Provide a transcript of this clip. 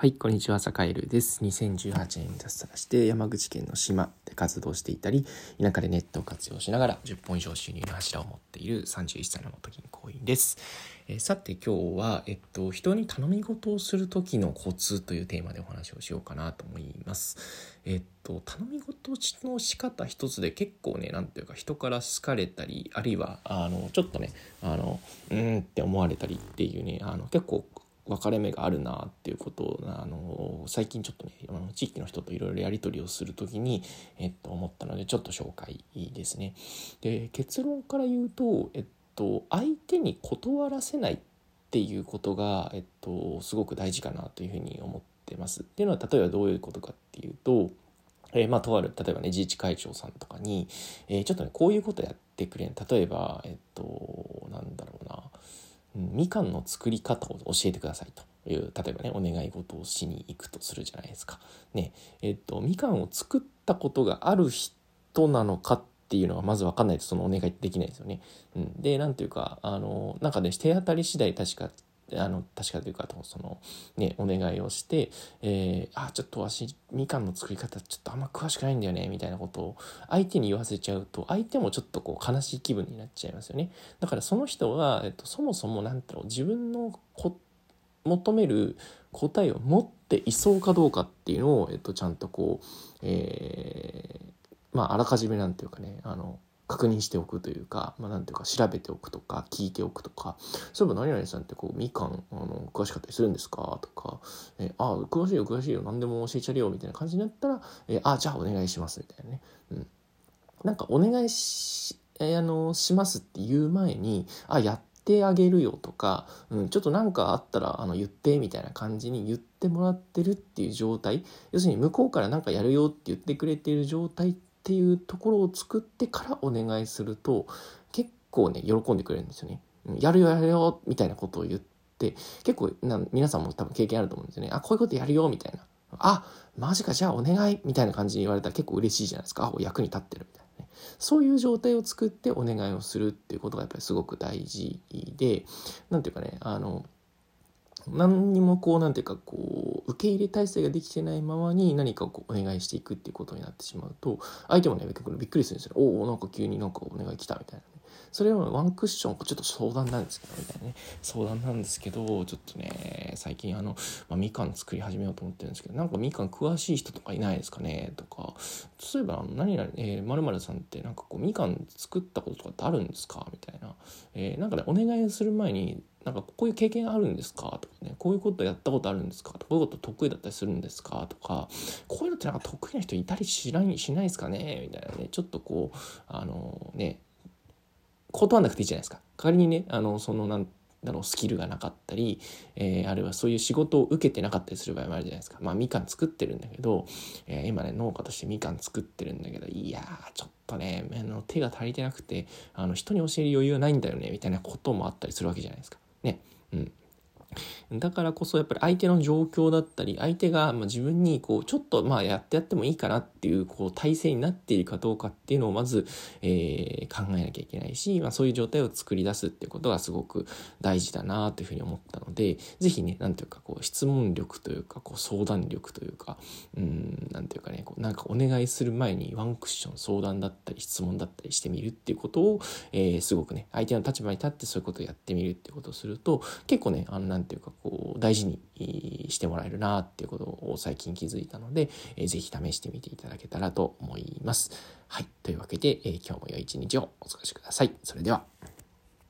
はい、こんにちは、坂井です。2018年に脱サラして山口県の島で活動していたり、田舎でネットを活用しながら10本以上収入の柱を持っている31歳の元銀行員です。えー、さて今日は、えっと、人に頼み事をする時のコツというテーマでお話をしようかなと思います。えっと、頼み事の仕方一つで結構ね、なんていうか人から好かれたり、あるいは、あの、ちょっとね、あの、うんって思われたりっていうね、あの、結構分かれ目があるなっていうことをあの最近ちょっとねあの地域の人といろいろやり取りをする時に、えっと、思ったのでちょっと紹介ですね。で結論から言うと、えっと、相手に断らせないっていうことが、えっと、すごく大事かなというふうに思ってます。っていうのは例えばどういうことかっていうとえー、まあ、とある、例えばね、自治会長さんとかに、えー、ちょっとね、こういうことやってくれ例えば、えっと、みかんの作り方を教えてくださいという例えばねお願い事をしに行くとするじゃないですか。ねえっとみかんを作ったことがある人なのかっていうのがまず分かんないとそのお願いできないですよね。うん、でなんていうかあのなんかね手当たり次第確かあの確かというかそのねお願いをして「えー、あちょっとわしみかんの作り方ちょっとあんま詳しくないんだよね」みたいなことを相手に言わせちゃうと相手もちょっとこう悲しい気分になっちゃいますよね。だからその人は、えっと、そもそも何ていう自分のこ求める答えを持っていそうかどうかっていうのを、えっと、ちゃんとこう、えー、まああらかじめなんていうかねあの確認しておくというか、まあ、なんていうか調べておくとか聞いておくとかそういえば何々さんってこうみかんあの詳しかったりするんですか？とか、えああ詳しいよ詳しいよ何でも教えちゃうよみたいな感じになったら、えあじゃあお願いしますみたいなね、うん、なんかお願いし,、えあのしますって言う前にあやってあげるよとか、うん、ちょっと何かあったらあの言ってみたいな感じに言ってもらってるっていう状態。要するに向こうから何かやるよって言ってくれてる状態ってっていうところを作ってからお願いすると結構ね喜んでくれるんですよね。やるよやるよみたいなことを言って結構な皆さんも多分経験あると思うんですよね。あこういうことやるよみたいな。あマジかじゃあお願いみたいな感じに言われたら結構嬉しいじゃないですか。あ役に立ってるみたいなね。そういう状態を作ってお願いをするっていうことがやっぱりすごく大事で何ていうかねあの何にもこうなんていうかこう受け入れ体制ができてないままに何かこうお願いしていくっていうことになってしまうと相手もねびっくりするんですよおおなんか急になんかお願い来たみたいなね。それはワンクッションちょっと相談なんですけどみたいなね相談なんですけどちょっとね最近あの、まあ、みかん作り始めようと思ってるんですけどなんかみかん詳しい人とかいないですかね？とか例えば何々、えー、〇〇さんってなんかこうみかん作ったこととかってあるんですか？みたいな、えー、なんかねお願いする前になんかこういう経験あるんですか？とかねこういうことやったことあるんですか？とかこういうこと得意だったりするんですか？とかこういうのってなんか得意な人いたりしないしないですかね？みたいなねちょっとこうあのね断んなくていいじゃないですか仮にねあのそのなんだろうスキルがなかったり、えー、あるいはそういう仕事を受けてなかったりする場合もあるじゃないですかまあみかん作ってるんだけど、えー、今ね農家としてみかん作ってるんだけどいやーちょっとねあの手が足りてなくてあの人に教える余裕はないんだよねみたいなこともあったりするわけじゃないですか。ね。うん。だからこそやっぱり相手の状況だったり相手がま自分にこうちょっとまあやってやってもいいかなっていうこう体制になっているかどうかっていうのをまず、え、考えなきゃいけないし、まあ、そういう状態を作り出すっていうことがすごく大事だなというふうに思ったので是非ね何ていうかこう質問力というかこう相談力というかうん何ていうかねこうなんかお願いする前にワンクッション相談だったり質問だったりしてみるっていうことを、え、すごくね相手の立場に立ってそういうことをやってみるっていうことをすると結構ねあの何ていうかこう大事にしてもらえるなっていうことを最近気づいたので、えー、ぜひ試してみていただけたらと思います。はい。というわけで、えー、今日も良い一日をお過ごしください。それでは。